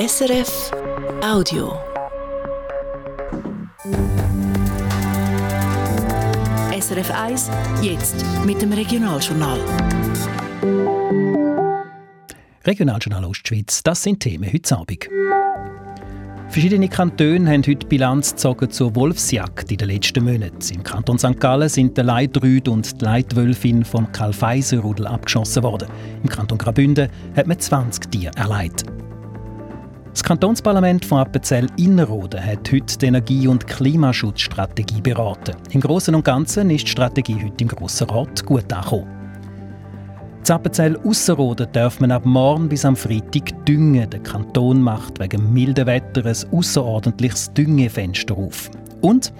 SRF Audio. SRF 1, jetzt mit dem Regionaljournal. Regionaljournal Ostschweiz, das sind Themen heute Abend. Verschiedene Kantone haben heute Bilanz gezogen zur Wolfsjagd in den letzten Monaten. Im Kanton St. Gallen sind der Leitrüd und die Leitwölfin vom Karl-Feiser-Rudel abgeschossen worden. Im Kanton Graubünden hat man 20 Tiere erleidet. Das Kantonsparlament von Appenzell Innerrhoden hat heute die Energie- und Klimaschutzstrategie beraten. Im Großen und Ganzen ist die Strategie heute im Grossen Rat gut angekommen. In Appenzell Ausserrhoden darf man ab morgen bis am Freitag düngen. Der Kanton macht wegen milden Wetter ein außerordentliches Düngefenster auf. Und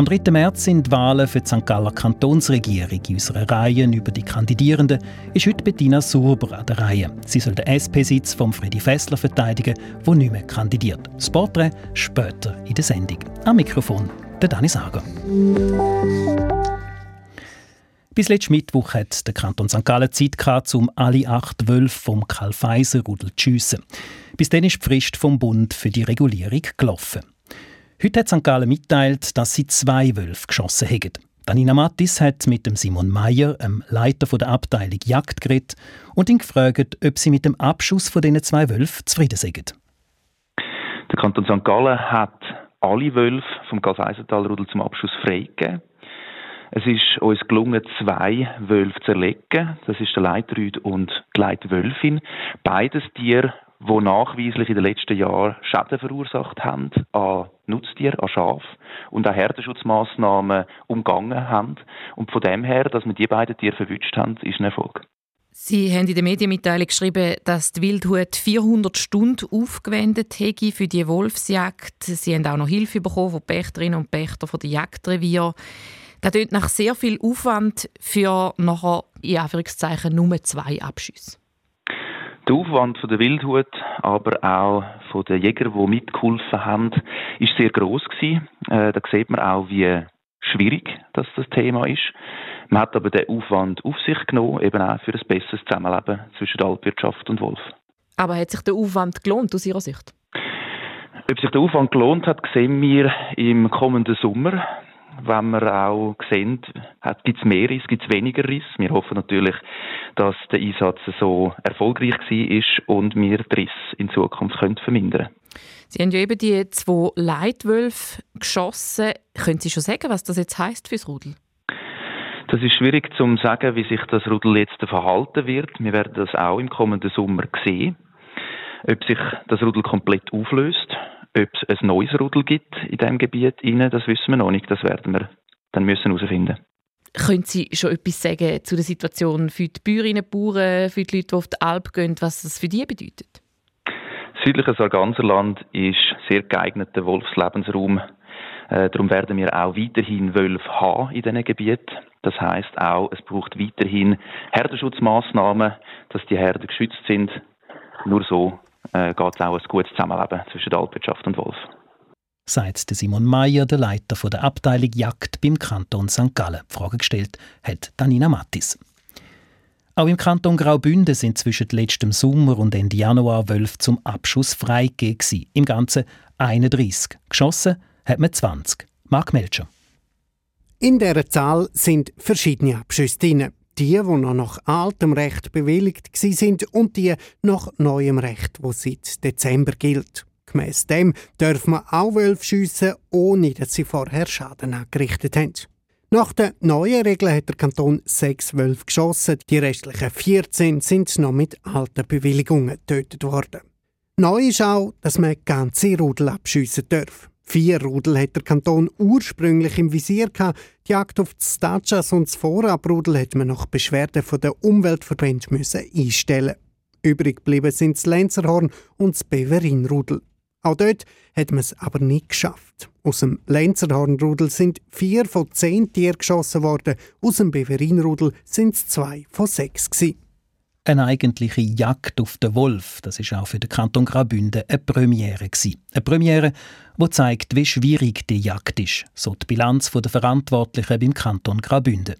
am 3. März sind die Wahlen für die St. Galler Kantonsregierung. In unserer Reihe über die Kandidierenden ist heute Bettina Surber an der Reihe. Sie soll den SP-Sitz von Freddy Fessler verteidigen, der nicht mehr kandidiert. Das Porträt später in der Sendung. Am Mikrofon der Dani Sager. Bis letzten Mittwoch hat der Kanton St. Gallen Zeit gehabt, um alle acht Wölfe vom Karl-Feiser-Rudel zu schiessen. Bis dann ist die Frist vom Bund für die Regulierung gelaufen. Heute hat St. Gallen mitteilt, dass sie zwei Wölfe geschossen haben. Danina Mattis hat mit dem Simon Meyer, dem Leiter der Abteilung Jagd, geredet und ihn gefragt, ob sie mit dem Abschuss von diesen zwei Wölfen zufrieden sind. Der Kanton St. Gallen hat alle Wölfe vom Gaseisentalrudel zum Abschuss freigegeben. Es ist uns gelungen, zwei Wölfe zu erlegen. Das ist der Leitrüd und die Leitwölfin. Beides Tiere, die nachweislich in den letzten Jahren Schäden verursacht haben an Nutztier, an Schaf und auch Herdenschutzmaßnahmen umgangen haben. Und von dem her, dass wir die beiden Tiere verwünscht haben, ist ein Erfolg. Sie haben in der Medienmitteilung geschrieben, dass die Wildhut 400 Stunden aufgewendet hätte für die Wolfsjagd. Sie haben auch noch Hilfe bekommen von Pächterinnen und Pächter von der Jagdrevier. Das klingt nach sehr viel Aufwand für nachher, in Anführungszeichen, nur zwei Abschüsse. Der Aufwand von der Wildhut, aber auch von den Jägern, die mitgeholfen haben, ist sehr groß gewesen. Äh, da sieht man auch, wie schwierig das, das Thema ist. Man hat aber den Aufwand auf sich genommen, eben auch für ein besseres Zusammenleben zwischen der Altwirtschaft und Wolf. Aber hat sich der Aufwand gelohnt aus Ihrer Sicht? Ob sich der Aufwand gelohnt hat, sehen wir im kommenden Sommer wenn wir auch sehen, gibt es mehr Riss, gibt es weniger Riss. Wir hoffen natürlich, dass der Einsatz so erfolgreich war und wir die Riss in Zukunft können vermindern können. Sie haben ja eben die zwei Leitwölfe geschossen. Können Sie schon sagen, was das jetzt heisst für das Rudel? Das ist schwierig zu sagen, wie sich das Rudel jetzt verhalten wird. Wir werden das auch im kommenden Sommer sehen. Ob sich das Rudel komplett auflöst ob es ein neues Rudel gibt in diesem Gebiet, das wissen wir noch nicht. Das werden wir dann müssen herausfinden. Können Sie schon etwas sagen zu der Situation für die Bäuerinnen und Bauern, für die Leute, die auf die Alp gehen, was das für die bedeutet? Das südliche Sarganserland ist sehr geeigneter Wolfslebensraum. Äh, darum werden wir auch weiterhin Wölfe haben in diesen Gebieten. Das heißt auch, es braucht weiterhin Herdenschutzmaßnahmen, dass die Herden geschützt sind. Nur so äh, geht es auch ein gutes Zusammenleben zwischen der Altwirtschaft und Wolf. Sagt Simon Mayer, der Leiter der Abteilung Jagd beim Kanton St. Gallen. Die Frage gestellt hat Danina Mattis. Auch im Kanton Graubünden sind zwischen letztem Sommer und Ende Januar Wölfe zum Abschuss freigegeben. Im Ganzen 31. Geschossen hat man 20. Mark Melcher. In dieser Zahl sind verschiedene Abschüsse drin die, die noch nach altem Recht bewilligt sind und die nach neuem Recht, wo seit Dezember gilt. Gemäss dem dürfen man auch Wölfe schiessen, ohne dass sie vorher Schaden angerichtet haben. Nach den neuen Regeln hat der Kanton sechs Wölfe geschossen, die restlichen 14 sind noch mit alten Bewilligungen getötet worden. Neu ist auch, dass man ganze Rudel abschiessen darf. Vier Rudel hat der Kanton ursprünglich im Visier gehabt. Die Jagd auf die Stachas und das Vorabrudel hat man nach Beschwerden von der Umweltverbände müssen einstellen. Übrig geblieben sind das Lenzerhorn und das Beverinrudel. Auch dort hat man es aber nicht geschafft. Aus dem Lenzerhornrudel sind vier von zehn Tieren geschossen worden, aus dem Beverinrudel sind es zwei von sechs gewesen. Eine eigentliche Jagd auf den Wolf, das ist auch für den Kanton Graubünden eine Premiere. Eine Premiere, die zeigt, wie schwierig die Jagd ist, so die Bilanz der Verantwortlichen beim Kanton Graubünden.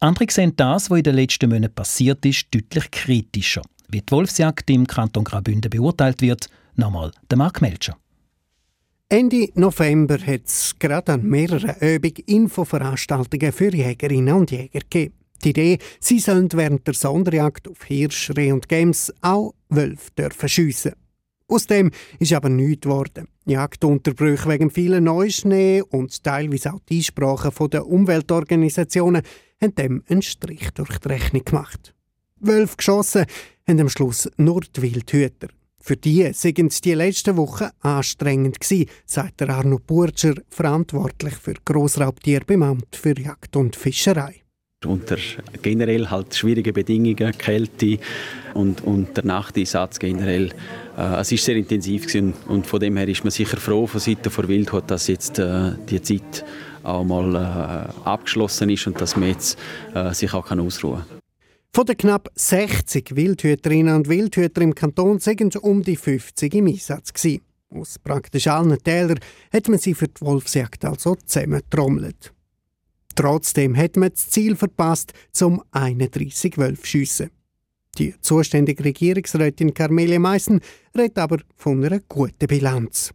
Andere sehen das, was in den letzten Monaten passiert ist, deutlich kritischer. Wie die Wolfsjagd im Kanton Graubünden beurteilt wird, Nochmal der Mark Melcher. Ende November hat es gerade an mehreren Übungen Infoveranstaltungen für Jägerinnen und Jäger gegeben. Die Idee, sie sollen während der Sonderjagd auf Hirsch, Reh und Gems auch Wölfe dürfen schiessen. Aus dem ist aber nichts geworden. Jagdunterbrüche wegen vielen Neuschnee und teilweise auch die Einsprachen der Umweltorganisationen haben dem einen Strich durch die Rechnung gemacht. Wölfe geschossen haben am Schluss nur die Wildhüter. Für die sind die letzten Wochen anstrengend gewesen, sagt der Arno Burger, verantwortlich für Grossraubtier beim Amt für Jagd und Fischerei. Unter generell halt schwierige Bedingungen, Kälte und, und der Nachteinsatz generell. Äh, es ist sehr intensiv gewesen und von dem her ist man sicher froh von Seiten der Wildhut, dass jetzt äh, die Zeit auch mal äh, abgeschlossen ist und dass man jetzt äh, sich auch kann ausruhen kann. Von den knapp 60 Wildhüterinnen und Wildhüter im Kanton sind um die 50 im Einsatz. Gewesen. Aus praktisch allen Tälern hat man sie für die Wolfsjagd also zusammentrommelt. Trotzdem hat man das Ziel verpasst, zum 31 Wölfe schiessen. Die zuständige Regierungsrätin Carmelia Meissen redet aber von einer guten Bilanz.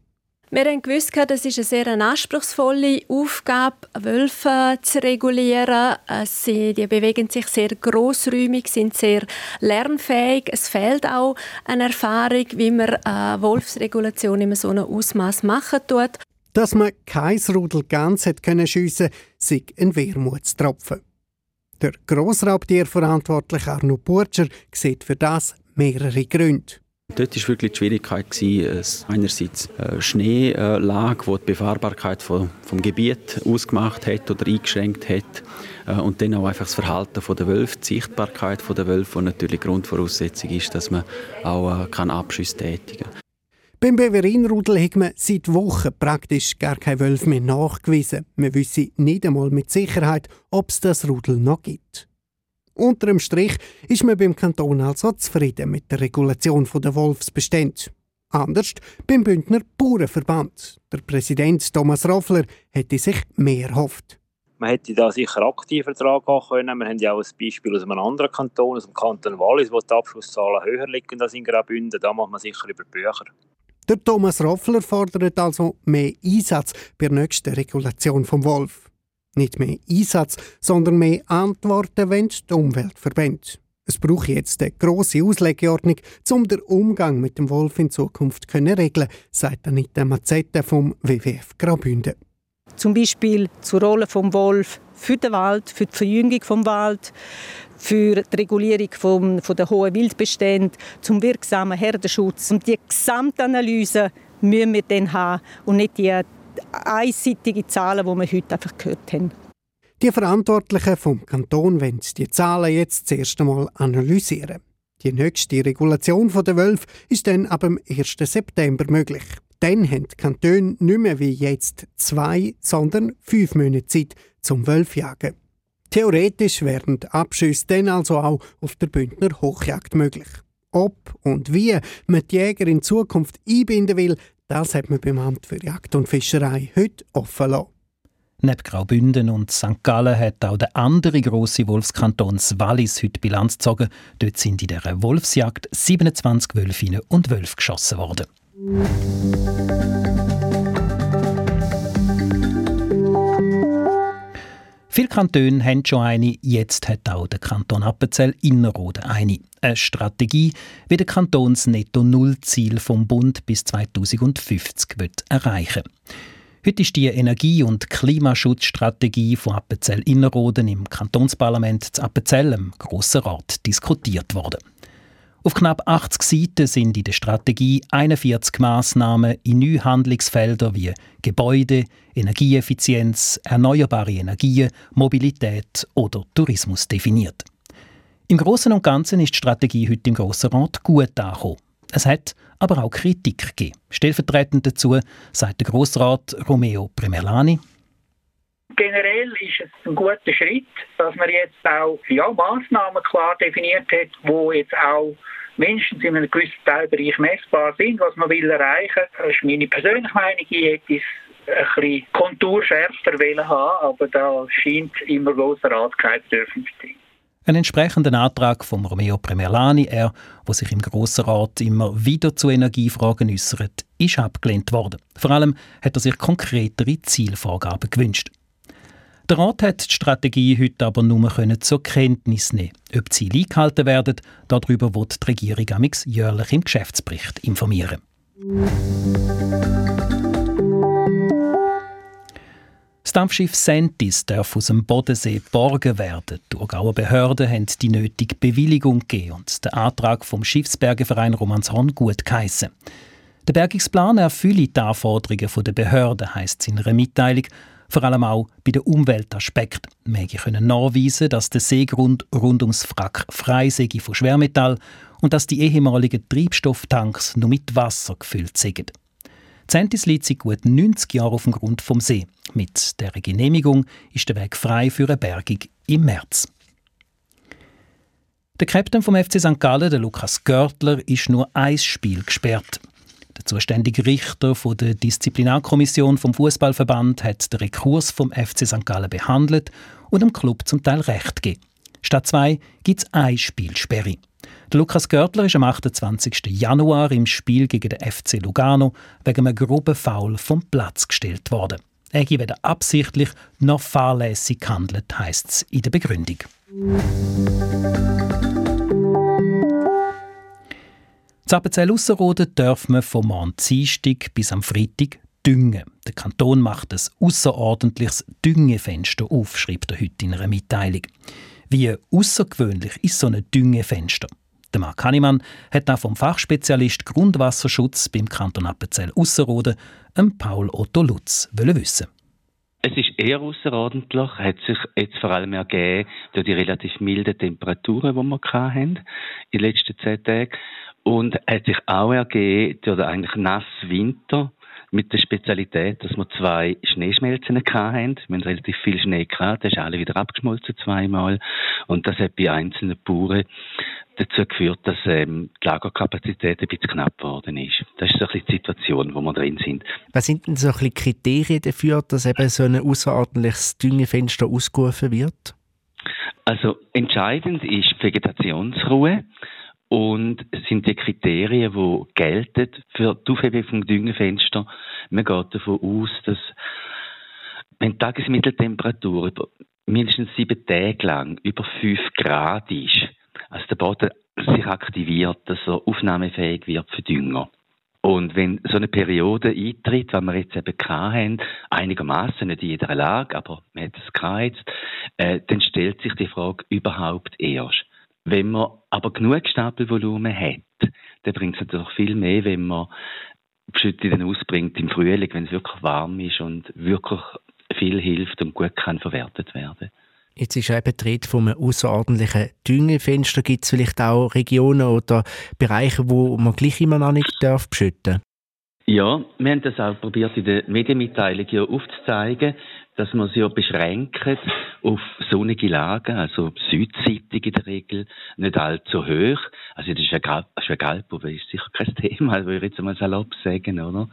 Wir haben gewusst, das ist eine sehr anspruchsvolle Aufgabe, Wölfe zu regulieren. Sie die bewegen sich sehr großräumig, sind sehr lernfähig. Es fehlt auch eine Erfahrung, wie man eine Wolfsregulation in so einem Ausmaß machen tut. Dass man kein Rudel ganz hat können schiessen, sei ein Wermutstropfen. Der Grossraubtierverantwortliche Arno Burger sieht für das mehrere Gründe. Dort war wirklich die Schwierigkeit, gewesen, einerseits eine Schneelage, die die Befahrbarkeit vom, vom Gebiet ausgemacht hat oder eingeschränkt hat. Äh, und dann auch einfach das Verhalten der Wölfe, die Sichtbarkeit der Wölfe, die natürlich Grundvoraussetzung ist, dass man auch äh, Abschüsse tätigen kann. Beim Beverinrudel hat man seit Wochen praktisch gar keine Wölfe mehr nachgewiesen. Man wisse nicht einmal mit Sicherheit, ob es das Rudel noch gibt. Unter dem Strich ist man beim Kanton also zufrieden mit der Regulation der Wolfsbestände. Anders beim Bündner Bauernverband. Der Präsident Thomas Roffler hätte sich mehr erhofft. Man hätte da sicher aktiver dran gehen können. Wir haben ja auch ein Beispiel aus einem anderen Kanton, aus dem Kanton Wallis, wo die Abschlusszahlen höher liegen als in Graubünden. Da macht man sicher über Bücher. Der Thomas Roffler fordert also mehr Einsatz bei der nächsten Regulation vom Wolf. Nicht mehr Einsatz, sondern mehr Antworten, wenn die Umwelt verbrennt. Es braucht jetzt eine grosse Auslegeordnung, um den Umgang mit dem Wolf in Zukunft zu regeln, sagt Anita Mazzetta vom WWF Graubünden. Zum Beispiel zur Rolle vom Wolf für den Wald, für die Verjüngung vom Wald, für die Regulierung vom, von der hohen Wildbestände, zum wirksamen Herdenschutz. Und die Gesamtanalyse müssen wir dann haben und nicht die einseitige Zahlen, die wir heute einfach gehört haben. Die Verantwortlichen vom Kanton wollen die Zahlen jetzt das erste Mal analysieren. Die nächste Regulation der Wölfe ist dann ab dem 1. September möglich. Dann haben die Kantone nicht mehr wie jetzt zwei, sondern fünf Monate Zeit zum Wölfjagen. Theoretisch wären die Abschüsse dann also auch auf der Bündner Hochjagd möglich. Ob und wie man die Jäger in Zukunft einbinden will, das hat man beim Amt für Jagd und Fischerei heute offen lassen. Neben Graubünden und St. Gallen hat auch der andere grosse Wolfskanton Wallis heute Bilanz gezogen. Dort sind in dieser Wolfsjagd 27 Wölfinnen und Wölfe geschossen worden. Viele Kantone haben schon eine, jetzt hat auch der Kanton Appenzell Innerrhoden eine. Eine Strategie, wie der Kanton das Netto-Null-Ziel vom Bund bis 2050 wird erreichen Heute ist die Energie- und Klimaschutzstrategie von Appenzell Innerrhoden im Kantonsparlament zu Appenzell im Grossen Rat diskutiert worden. Auf knapp 80 Seiten sind in der Strategie 41 Massnahmen in neue Handlungsfelder wie Gebäude, Energieeffizienz, erneuerbare Energien, Mobilität oder Tourismus definiert. Im Großen und Ganzen ist die Strategie heute im Grossen Rat gut angekommen. Es hat aber auch Kritik gegeben. Stellvertretend dazu sagt der Grossrat Romeo Primerlani. Generell ist es ein guter Schritt, dass man jetzt auch ja, Massnahmen klar definiert hat, wo jetzt auch mindestens in einem gewissen Teilbereich messbar sind, was man will erreichen. Das ist meine persönliche Meinung. Ich hätte es ein bisschen konturschärfer haben aber da scheint immer großer Rat kein Bedürfnis zu sein. Ein entsprechenden Antrag von Romeo Premerlani, er, wo sich im Grossen Rat immer wieder zu Energiefragen äußert, ist abgelehnt worden. Vor allem hat er sich konkretere Zielvorgaben gewünscht. Der Rat hat die Strategie heute aber nur zur Kenntnis nehmen. Ob Ziele eingehalten werden, darüber wird die Regierung amix jährlich im Geschäftsbericht informieren. Das Dampfschiff Sentis darf aus dem Bodensee geborgen werden. Die Thurgauer Behörden haben die nötige Bewilligung gegeben und den Antrag vom Schiffsbergeverein Romanshorn gut geheissen. Der Bergungsplan erfülle die Anforderungen der Behörden, heisst es in einer Mitteilung, vor allem auch bei den Umweltaspekten. Mäge können nachweisen, dass der Seegrund rund ums Wrack frei sei von Schwermetall und dass die ehemaligen Treibstofftanks nur mit Wasser gefüllt sind. Zentis liegt seit gut 90 Jahren auf dem Grund vom See. Mit der Genehmigung ist der Weg frei für eine Bergung im März. Der Captain vom FC St. Gallen, der Lukas Görtler, ist nur ein Spiel gesperrt. Der zuständige Richter von der Disziplinarkommission vom Fußballverband hat den Rekurs vom FC St. Gallen behandelt und dem Club zum Teil Recht gegeben. Statt zwei gibt es ein Spielsperre. Der Lukas Görtler ist am 28. Januar im Spiel gegen den FC Lugano wegen einem groben Foul vom Platz gestellt worden. Er habe weder absichtlich noch fahrlässig gehandelt, heisst es in der Begründung. Zappenzell Ausserrhoden darf man vom Dienstag bis am Freitag düngen. Der Kanton macht ein außerordentliches Düngefenster auf, schreibt er heute in einer Mitteilung. Wie außergewöhnlich ist so ein Düngefenster? Der Marc Hannemann hat auch vom Fachspezialist Grundwasserschutz beim Kanton Appenzell Ausserrhoden, Paul Otto Lutz, wissen. Es ist eher außerordentlich, hat sich jetzt vor allem ergeben durch die relativ milden Temperaturen, die wir hatten in den letzten zehn Tagen. Und hat sich auch ergeben den eigentlich nassen Winter, mit der Spezialität, dass wir zwei Schneeschmelzen hatten. Wir haben relativ viel Schnee gehabt, der ist alle wieder abgeschmolzen zweimal. Und das hat bei einzelnen Bauern dazu geführt, dass ähm, die Lagerkapazität ein bisschen knapp geworden ist. Das ist so ein bisschen die Situation, wo wir drin sind. Was sind denn so ein bisschen Kriterien dafür, dass eben so ein außerordentliches Düngefenster ausgerufen wird? Also entscheidend ist die Vegetationsruhe und sind die Kriterien, die gelten für die Aufhebung vom Düngefenster. Man geht davon aus, dass wenn die Tagesmitteltemperatur über mindestens sieben Tage lang über fünf Grad ist, also der Boden sich aktiviert, dass er aufnahmefähig wird für Dünger. Und wenn so eine Periode eintritt, wie wir jetzt eben haben, einigermaßen nicht in jeder Lage, aber man hat es gehabt, äh, dann stellt sich die Frage überhaupt erst. Wenn man aber genug Stapelvolumen hat, dann bringt es natürlich viel mehr, wenn man Beschüttungen ausbringt im Frühling, wenn es wirklich warm ist und wirklich viel hilft und gut kann verwertet werden. Jetzt ist eben die Rede von einem außerordentlichen Düngefenster. Gibt es vielleicht auch Regionen oder Bereiche, wo man gleich immer noch nicht darf beschütten Ja, wir haben das auch probiert in der Medienmitteilung hier aufzuzeigen dass man sich ja beschränkt auf sonnige Lagen, also südseitig in der Regel, nicht allzu hoch. Also das ist ja Galp, Galpo, ist sicher kein Thema, würde ich jetzt mal salopp sagen, oder?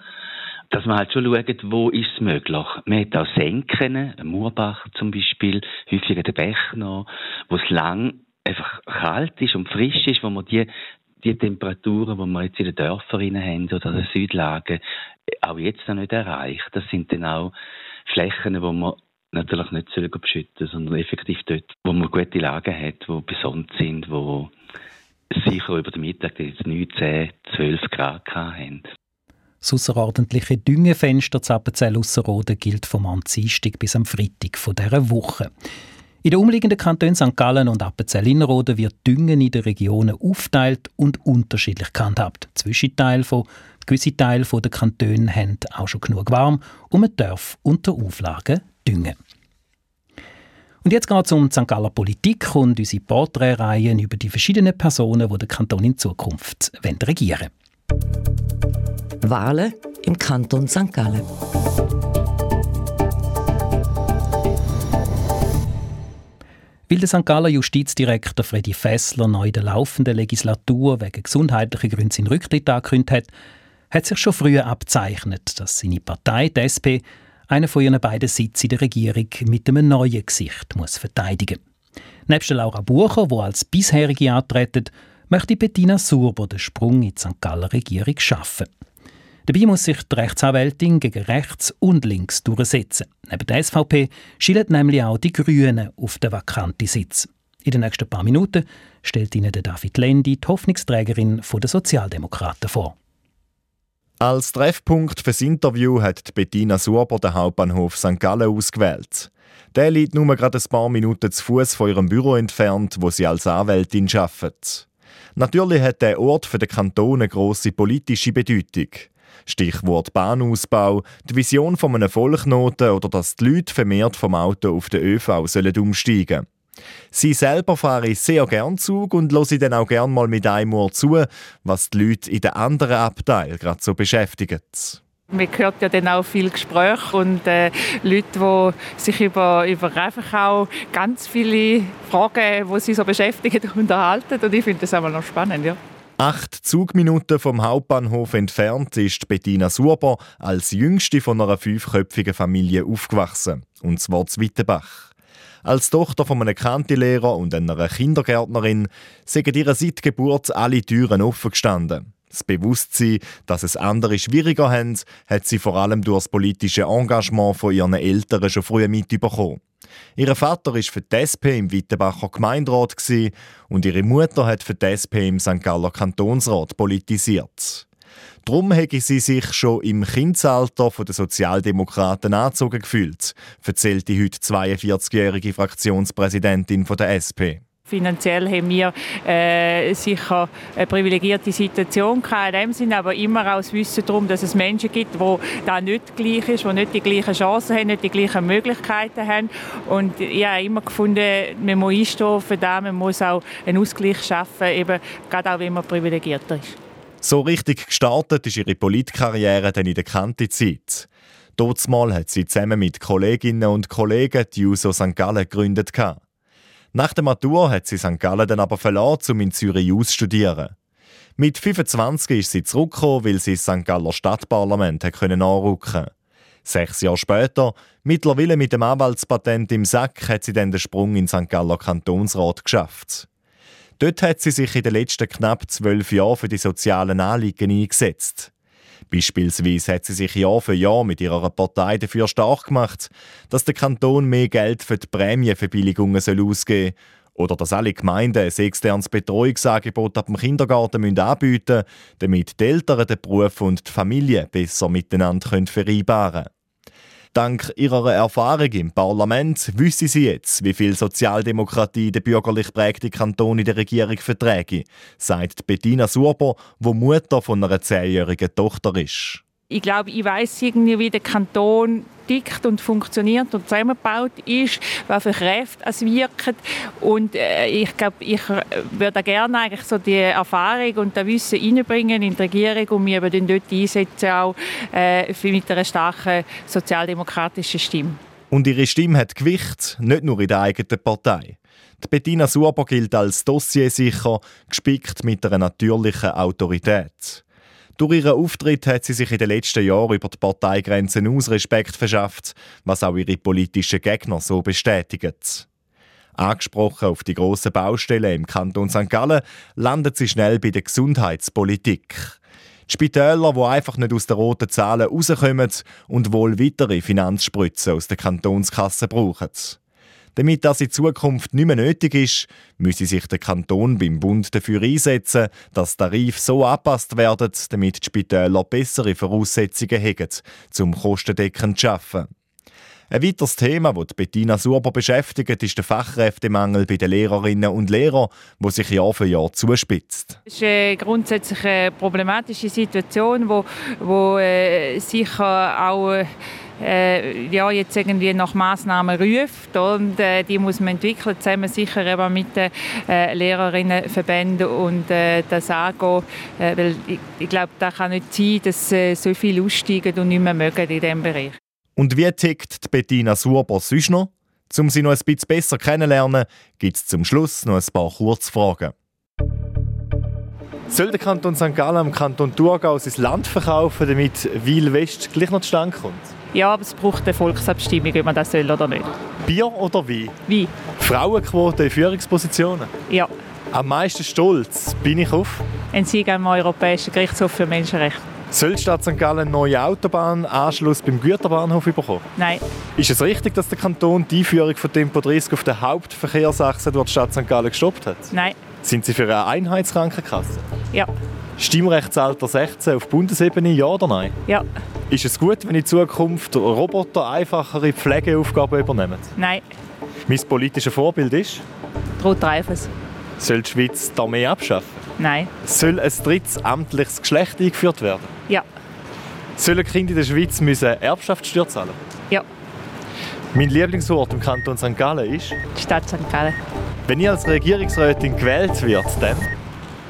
Dass man halt schon schaut, wo ist es möglich. Man hat auch Senken, Murbach zum Beispiel, häufiger den Bech noch, wo es lang einfach kalt ist und frisch ist, wo man die die Temperaturen, die wir jetzt in den Dörfern haben oder den Südlagen, auch jetzt noch nicht erreicht. Das sind dann auch Flächen, die man natürlich nicht beschütten sondern effektiv dort, wo man gute Lagen hat, die besonders sind, wo sicher über den Mittag jetzt 19, 12 Grad haben. Das außerordentliche Düngefenster Zappenzell Ausserrhoden gilt vom Dienstag bis am Freitag dieser Woche. In den umliegenden Kantonen St. Gallen und Appenzell-Innerrhoden wird Düngen in den Regionen aufteilt und unterschiedlich gehandhabt. Zwischenteil von Gewisse Teile der Kantone haben auch schon genug warm und man darf unter Auflagen düngen. Und jetzt geht es um die St. Galler Politik und unsere Porträtreihen über die verschiedenen Personen, die den Kanton in Zukunft regieren wollen. Wahlen im Kanton St. Gallen. Weil der St. Galler Justizdirektor Freddy Fessler neu in der laufenden Legislatur wegen gesundheitlicher Gründe seinen Rücktritt angekündigt hat, hat sich schon früher abzeichnet, dass seine Partei, die SP, einen von ihren beiden Sitzen in der Regierung mit einem neuen Gesicht muss verteidigen Neben Laura Bucher, die als bisherige antreten, möchte Bettina Surber den Sprung in die St. Galler Regierung schaffen. Dabei muss sich die Rechtsanwältin gegen rechts und links durchsetzen. Neben der SVP schielen nämlich auch die Grünen auf den vakanten Sitz. In den nächsten paar Minuten stellt Ihnen David Lendi, die Hoffnungsträgerin der Sozialdemokraten, vor. Als Treffpunkt fürs Interview hat Bettina Surber den Hauptbahnhof St. Gallen ausgewählt. Der liegt nur gerade ein paar Minuten zu Fuß von ihrem Büro entfernt, wo sie als Anwältin arbeitet. Natürlich hat der Ort für den Kanton eine grosse politische Bedeutung. Stichwort Bahnausbau, die Vision von einem Vollknoten oder dass die Leute vermehrt vom Auto auf den ÖV sollen umsteigen Sie selber fahre sehr gern Zug und höre dann auch gern mal mit einem Ohr zu, was die Leute in den anderen Abteilen gerade so beschäftigt. Man hört ja dann auch viel Gespräche und äh, Leute, die sich über, über einfach auch ganz viele Fragen, die sie so beschäftigen, unterhalten. Und ich finde das auch noch spannend. Ja. Acht Zugminuten vom Hauptbahnhof entfernt ist Bettina Surber als jüngste von einer fünfköpfigen Familie aufgewachsen, und zwar zu Wittenbach. Als Tochter von einem Kantilehrer und einer Kindergärtnerin sind ihrer seit Geburt alle Türen offen gestanden. Das Bewusstsein, dass es andere schwieriger haben, hat sie vor allem durch das politische Engagement von ihren Eltern schon früh mitbekommen. Ihr Vater war für die SP im Wittenbacher Gemeinderat und ihre Mutter hat für die SP im St. Galler Kantonsrat politisiert. Darum hätte sie sich schon im Kindesalter von den Sozialdemokraten angezogen gefühlt, erzählt die heute 42-jährige Fraktionspräsidentin der SP. Finanziell haben wir äh, sicher eine privilegierte Situation gehabt, in dem Sinne, aber immer das Wissen darum, dass es Menschen gibt, die da nicht gleich ist, die nicht die gleichen Chancen haben, nicht die gleichen Möglichkeiten haben. Und ich habe immer gefunden, man muss einstehen für das, man muss auch einen Ausgleich schaffen, eben gerade auch, wenn man privilegierter ist. So richtig gestartet ist ihre Politkarriere dann in der Kante-Zeit. Mal hat sie zusammen mit Kolleginnen und Kollegen die USO St. Gallen gegründet. Nach der Matur hat sie St. Gallen dann aber verlassen, um in Zürich auszustudieren. Mit 25 ist sie zurückgekommen, weil sie das St. Galler Stadtparlament anrücken Sechs Jahre später, mittlerweile mit dem Anwaltspatent im Sack, hat sie dann den Sprung in St. Galler Kantonsrat geschafft. Dort hat sie sich in den letzten knapp zwölf Jahren für die sozialen Anliegen eingesetzt. Beispielsweise hat sie sich Jahr für Jahr mit ihrer Partei dafür stark gemacht, dass der Kanton mehr Geld für die Prämienverbilligungen ausgeben soll oder dass alle Gemeinden ein externes Betreuungsangebot ab dem Kindergarten anbieten müssen, damit die Eltern den Beruf und die Familie besser miteinander vereinbaren können. Dank ihrer Erfahrung im Parlament wissen sie jetzt, wie viel Sozialdemokratie der bürgerlich prägte Kanton in der Regierung verträge, sagt Bettina Surber, wo Mutter von einer zehnjährigen Tochter ist ich glaube, ich weiß irgendwie, wie der Kanton tickt und funktioniert und zusammengebaut ist, welche Kräfte es wirken. Und äh, ich glaube, ich äh, würde gerne eigentlich so die Erfahrung und das Wissen einbringen in die Regierung und mich eben dort einsetzen, auch äh, mit einer starken sozialdemokratischen Stimme. Und ihre Stimme hat Gewicht, nicht nur in der eigenen Partei. Die Bettina Suber gilt als dossiersicher, gespickt mit einer natürlichen Autorität. Durch ihren Auftritt hat sie sich in den letzten Jahren über die Parteigrenzen aus Respekt verschafft, was auch ihre politischen Gegner so bestätigen. Angesprochen auf die grossen Baustellen im Kanton St. Gallen, landet sie schnell bei der Gesundheitspolitik. Die Spitäler, die einfach nicht aus den roten Zahlen rauskommen und wohl weitere Finanzspritzen aus der Kantonskasse brauchen. Damit das in Zukunft nicht mehr nötig ist, müsse sich der Kanton beim Bund dafür einsetzen, dass Tarife so angepasst werden, damit die Spitäler bessere Voraussetzungen haben, um kostendeckend zu arbeiten. Ein weiteres Thema, das Bettina Surber beschäftigt, ist der Fachkräftemangel bei den Lehrerinnen und Lehrern, der sich Jahr für Jahr zuspitzt. Es ist eine grundsätzlich problematische Situation, wo, wo äh, sicher auch äh, äh, ja, jetzt irgendwie nach Maßnahmen ruft und äh, die muss man entwickeln, zusammen sicher eben mit den äh, Lehrerinnenverbänden und äh, das angehen, äh, weil ich, ich glaube, da kann nicht sein, dass äh, so viele aussteigen und nicht mehr mögen in diesem Bereich. Und wie tickt die Bettina Surber sonst noch? Um sie noch ein bisschen besser kennenzulernen, gibt es zum Schluss noch ein paar Kurzfragen. Soll der Kanton St. Gallen dem Kanton Thurgau sein Land verkaufen, damit Wil West gleich noch zustande kommt? Ja, aber es braucht eine Volksabstimmung, ob man das soll oder nicht. Bier oder Wein? Wein. Frauenquote in Führungspositionen? Ja. Am meisten stolz bin ich auf? Ein Sieg am Europäischen Gerichtshof für Menschenrechte. Soll die Stadt St. Gallen einen neuen Autobahnanschluss beim Güterbahnhof bekommen? Nein. Ist es richtig, dass der Kanton die Einführung von Tempo 30 auf der Hauptverkehrsachse durch die Stadt St. Gallen gestoppt hat? Nein. Sind Sie für eine Einheitskrankenkasse? Ja. Stimmrechtsalter 16 auf Bundesebene, ja oder nein? Ja. Ist es gut, wenn in Zukunft Roboter einfachere Pflegeaufgaben übernehmen? Nein. Mein politisches Vorbild ist? Ruth Reifers. Soll die Schweiz die Armee abschaffen? Nein. Soll ein drittes amtliches Geschlecht eingeführt werden? Ja. Sollen Kinder in der Schweiz müssen Erbschaftssteuer zahlen? Ja. Mein Lieblingsort im Kanton St. Gallen ist? Die Stadt St. Gallen. Wenn ich als Regierungsrätin gewählt wird, dann?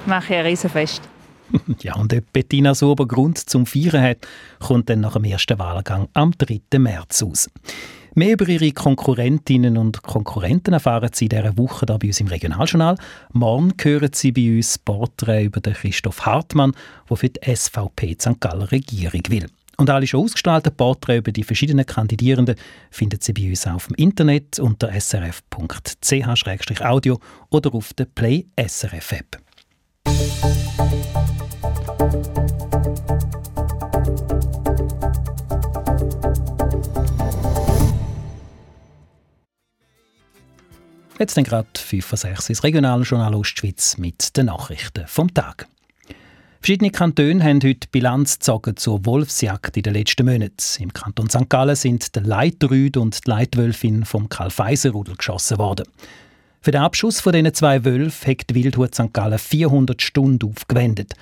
Mache ich ein Riesenfest. ja, und ob Bettina Sober Grund zum Feiern hat, kommt dann nach dem ersten Wahlgang am 3. März aus. Mehr über ihre Konkurrentinnen und Konkurrenten erfahren Sie in dieser Woche hier bei uns im Regionaljournal. Morgen hören Sie bei uns Porträt über den Christoph Hartmann, der für die SVP St. Gallen Regierung will. Und alle schon ausgestalteten Porträts über die verschiedenen Kandidierenden finden Sie bei uns auf dem Internet unter srf.ch-audio oder auf der Play SRF App. Jetzt dann gerade 5 vor 6 ins Regionaljournal Ostschweiz mit den Nachrichten vom Tag. Verschiedene Kantone haben heute Bilanz gezogen zur Wolfsjagd in den letzten Monaten. Im Kanton St. Gallen sind der Leitrüd und die Leitwölfin vom Karl-Feiser-Rudel geschossen worden. Für den Abschuss von diesen zwei Wölfen hat die Wildhut St. Gallen 400 Stunden aufgewendet.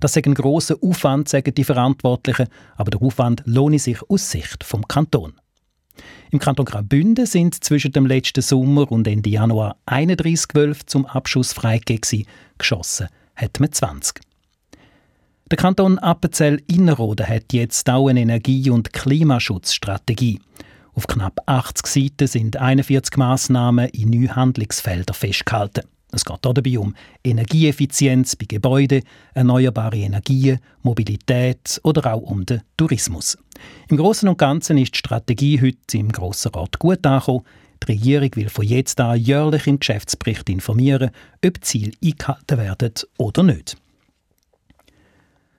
Das ist ein grosser Aufwand, sagen die Verantwortlichen, aber der Aufwand lohne sich aus Sicht vom Kanton. Im Kanton Graubünden sind zwischen dem letzten Sommer und Ende Januar 31 Wölfe zum Abschuss freigegeben. Geschossen hat man 20. Der Kanton Appenzell-Innerrhoden hat jetzt auch eine Energie- und Klimaschutzstrategie. Auf knapp 80 Seiten sind 41 Massnahmen in neun Handlungsfelder festgehalten. Es geht dabei um Energieeffizienz bei Gebäuden, erneuerbare Energien, Mobilität oder auch um den Tourismus. Im Großen und Ganzen ist die Strategie heute im Grossen Rat gut angekommen. Die Regierung will von jetzt an jährlich im Geschäftsbericht informieren, ob Ziele eingehalten werden oder nicht.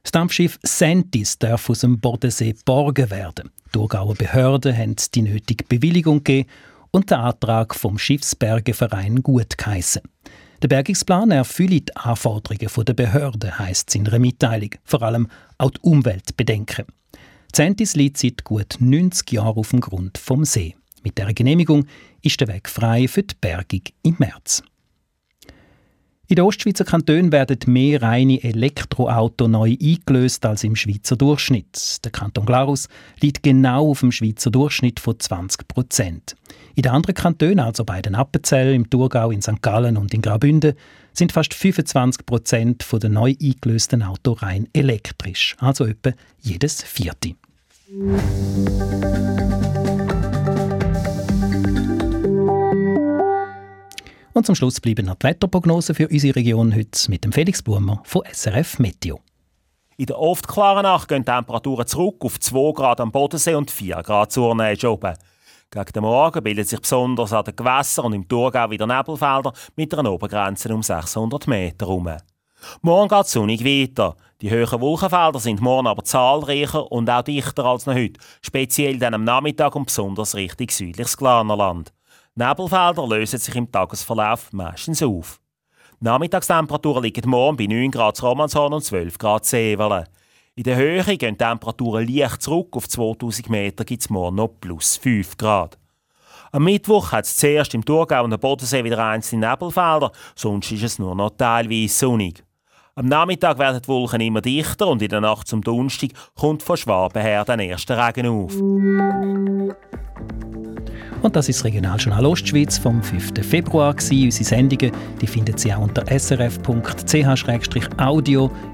Das Dampfschiff Sentis darf aus dem Bodensee geborgen werden. Die Thurgauer Behörden haben die nötige Bewilligung gegeben und den Antrag vom Schiffsbergeverein gut geheissen. Der Bergungsplan erfülle die Anforderungen der Behörden, heisst es in einer Mitteilung, vor allem auch die Umwelt bedenken. Zentis liegt seit gut 90 Jahren auf dem Grund vom See. Mit der Genehmigung ist der Weg frei für die Bergung im März. In den Ostschweizer Kantonen werden mehr reine Elektroautos neu eingelöst als im Schweizer Durchschnitt. Der Kanton Glarus liegt genau auf dem Schweizer Durchschnitt von 20 Prozent. In den anderen Kantonen, also bei den Appenzell, im Thurgau, in St. Gallen und in Graubünden, sind fast 25 Prozent der neu eingelösten Autos rein elektrisch, also etwa jedes vierte. Und zum Schluss bleiben noch die Wetterprognosen für unsere Region heute mit dem Felix Blumer von SRF Meteo. In der oft klaren Nacht gehen die Temperaturen zurück auf 2 Grad am Bodensee und 4 Grad Zurnähe oben. Gegen den Morgen bildet sich besonders an den Gewässern und im Thurgau wieder Nebelfelder mit einer Obergrenze um 600 Meter herum. Morgen geht es sonnig weiter. Die höheren Wolkenfelder sind morgen aber zahlreicher und auch dichter als noch heute, speziell dann am Nachmittag und besonders Richtung südliches Glanerland. Nebelfelder lösen sich im Tagesverlauf meistens auf. Die Nachmittagstemperaturen liegen morgen bei 9 Grad Romanshorn und 12 Grad Sevelen. In der Höhe gehen die Temperaturen leicht zurück. Auf 2000 Meter gibt es morgen noch plus 5 Grad. Am Mittwoch hat es zuerst im Thurgau und der Bodensee wieder einzelne Nebelfelder, sonst ist es nur noch teilweise sonnig. Am Nachmittag werden die Wolken immer dichter und in der Nacht zum Donnerstag kommt von Schwaben her der erste Regen auf. Und das ist das Regionaljournal Ostschweiz vom 5. Februar. Unsere Sendungen die finden Sie auch unter srf.ch-audio,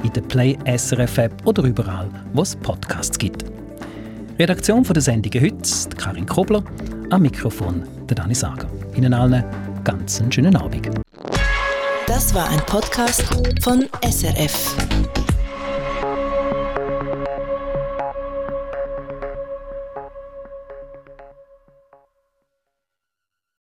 in der Play SRF App oder überall, wo es Podcasts gibt. Redaktion der Sendungen heute, Karin Kobler, am Mikrofon der Dani Sager. Ihnen allen ganz schönen Abend. Das war ein Podcast von SRF.